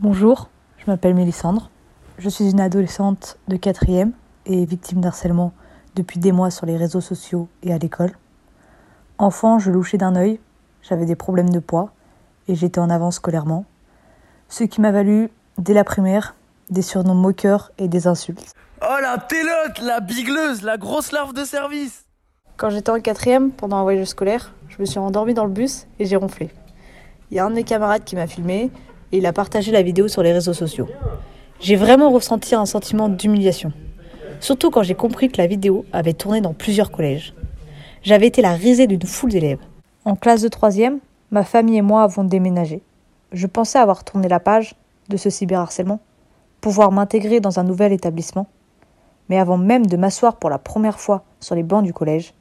Bonjour, je m'appelle Mélissandre. Je suis une adolescente de 4e et victime d'harcèlement depuis des mois sur les réseaux sociaux et à l'école. Enfant, je louchais d'un œil, j'avais des problèmes de poids et j'étais en avance scolairement. Ce qui m'a valu, dès la primaire, des surnoms moqueurs et des insultes. Oh la télote, la bigleuse, la grosse larve de service Quand j'étais en quatrième, pendant un voyage scolaire, je me suis endormie dans le bus et j'ai ronflé. Il y a un de mes camarades qui m'a filmé et il a partagé la vidéo sur les réseaux sociaux. J'ai vraiment ressenti un sentiment d'humiliation. Surtout quand j'ai compris que la vidéo avait tourné dans plusieurs collèges. J'avais été la risée d'une foule d'élèves. En classe de troisième, ma famille et moi avons déménagé. Je pensais avoir tourné la page de ce cyberharcèlement, pouvoir m'intégrer dans un nouvel établissement. Mais avant même de m'asseoir pour la première fois sur les bancs du collège,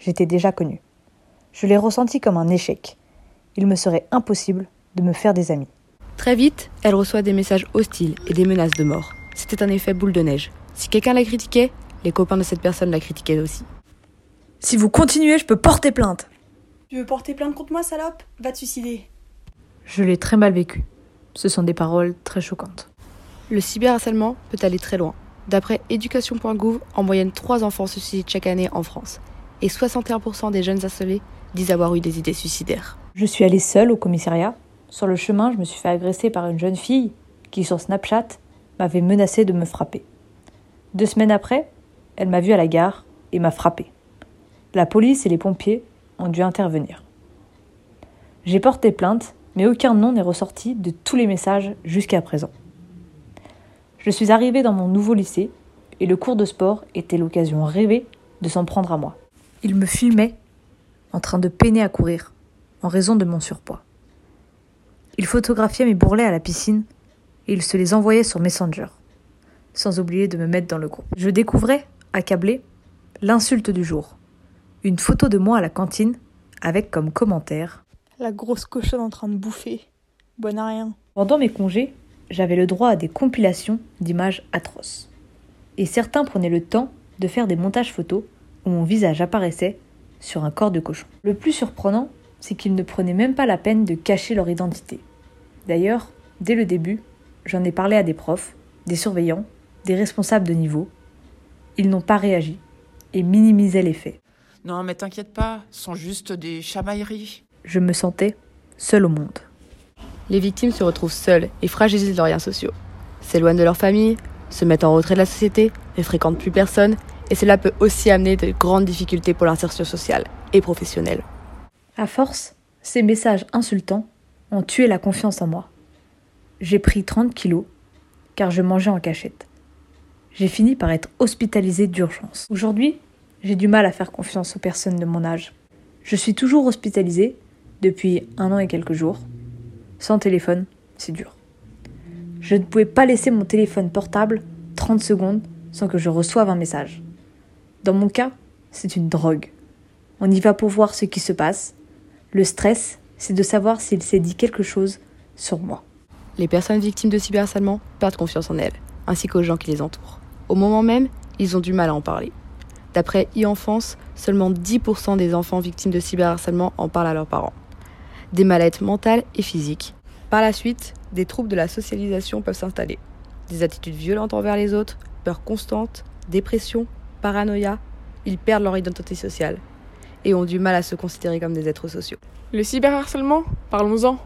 j'étais déjà connue. Je l'ai ressenti comme un échec. Il me serait impossible de me faire des amis. Très vite, elle reçoit des messages hostiles et des menaces de mort. C'était un effet boule de neige. Si quelqu'un la critiquait, les copains de cette personne la critiquaient aussi. Si vous continuez, je peux porter plainte. Tu veux porter plainte contre moi, salope? Va te suicider. Je l'ai très mal vécu. Ce sont des paroles très choquantes. Le cyberharcèlement peut aller très loin. D'après Education.gouv, en moyenne 3 enfants se suicident chaque année en France. Et 61% des jeunes harcelés disent avoir eu des idées suicidaires. Je suis allée seule au commissariat sur le chemin, je me suis fait agresser par une jeune fille qui, sur Snapchat, m'avait menacé de me frapper. Deux semaines après, elle m'a vue à la gare et m'a frappé. La police et les pompiers ont dû intervenir. J'ai porté plainte, mais aucun nom n'est ressorti de tous les messages jusqu'à présent. Je suis arrivée dans mon nouveau lycée et le cours de sport était l'occasion rêvée de s'en prendre à moi. Il me filmait en train de peiner à courir en raison de mon surpoids. Il photographiait mes bourrelets à la piscine et il se les envoyait sur Messenger, sans oublier de me mettre dans le groupe. Je découvrais, accablé, l'insulte du jour. Une photo de moi à la cantine avec comme commentaire La grosse cochonne en train de bouffer. Bonne à rien. Pendant mes congés, j'avais le droit à des compilations d'images atroces. Et certains prenaient le temps de faire des montages photos où mon visage apparaissait sur un corps de cochon. Le plus surprenant, c'est qu'ils ne prenaient même pas la peine de cacher leur identité. D'ailleurs, dès le début, j'en ai parlé à des profs, des surveillants, des responsables de niveau. Ils n'ont pas réagi et minimisaient les faits. Non, mais t'inquiète pas, ce sont juste des chamailleries. Je me sentais seule au monde. Les victimes se retrouvent seules et fragilisent leurs liens sociaux. S'éloignent de leur famille, se mettent en retrait de la société, ne fréquentent plus personne, et cela peut aussi amener de grandes difficultés pour l'insertion sociale et professionnelle. À force, ces messages insultants ont tué la confiance en moi. J'ai pris 30 kilos car je mangeais en cachette. J'ai fini par être hospitalisée d'urgence. Aujourd'hui, j'ai du mal à faire confiance aux personnes de mon âge. Je suis toujours hospitalisée depuis un an et quelques jours. Sans téléphone, c'est dur. Je ne pouvais pas laisser mon téléphone portable 30 secondes sans que je reçoive un message. Dans mon cas, c'est une drogue. On y va pour voir ce qui se passe. Le stress, c'est de savoir s'il s'est dit quelque chose sur moi. Les personnes victimes de cyberharcèlement perdent confiance en elles, ainsi qu'aux gens qui les entourent. Au moment même, ils ont du mal à en parler. D'après e-enfance, seulement 10% des enfants victimes de cyberharcèlement en parlent à leurs parents. Des maladies mentales et physiques. Par la suite, des troubles de la socialisation peuvent s'installer. Des attitudes violentes envers les autres, peur constante, dépression, paranoïa, ils perdent leur identité sociale et ont du mal à se considérer comme des êtres sociaux. Le cyberharcèlement Parlons-en.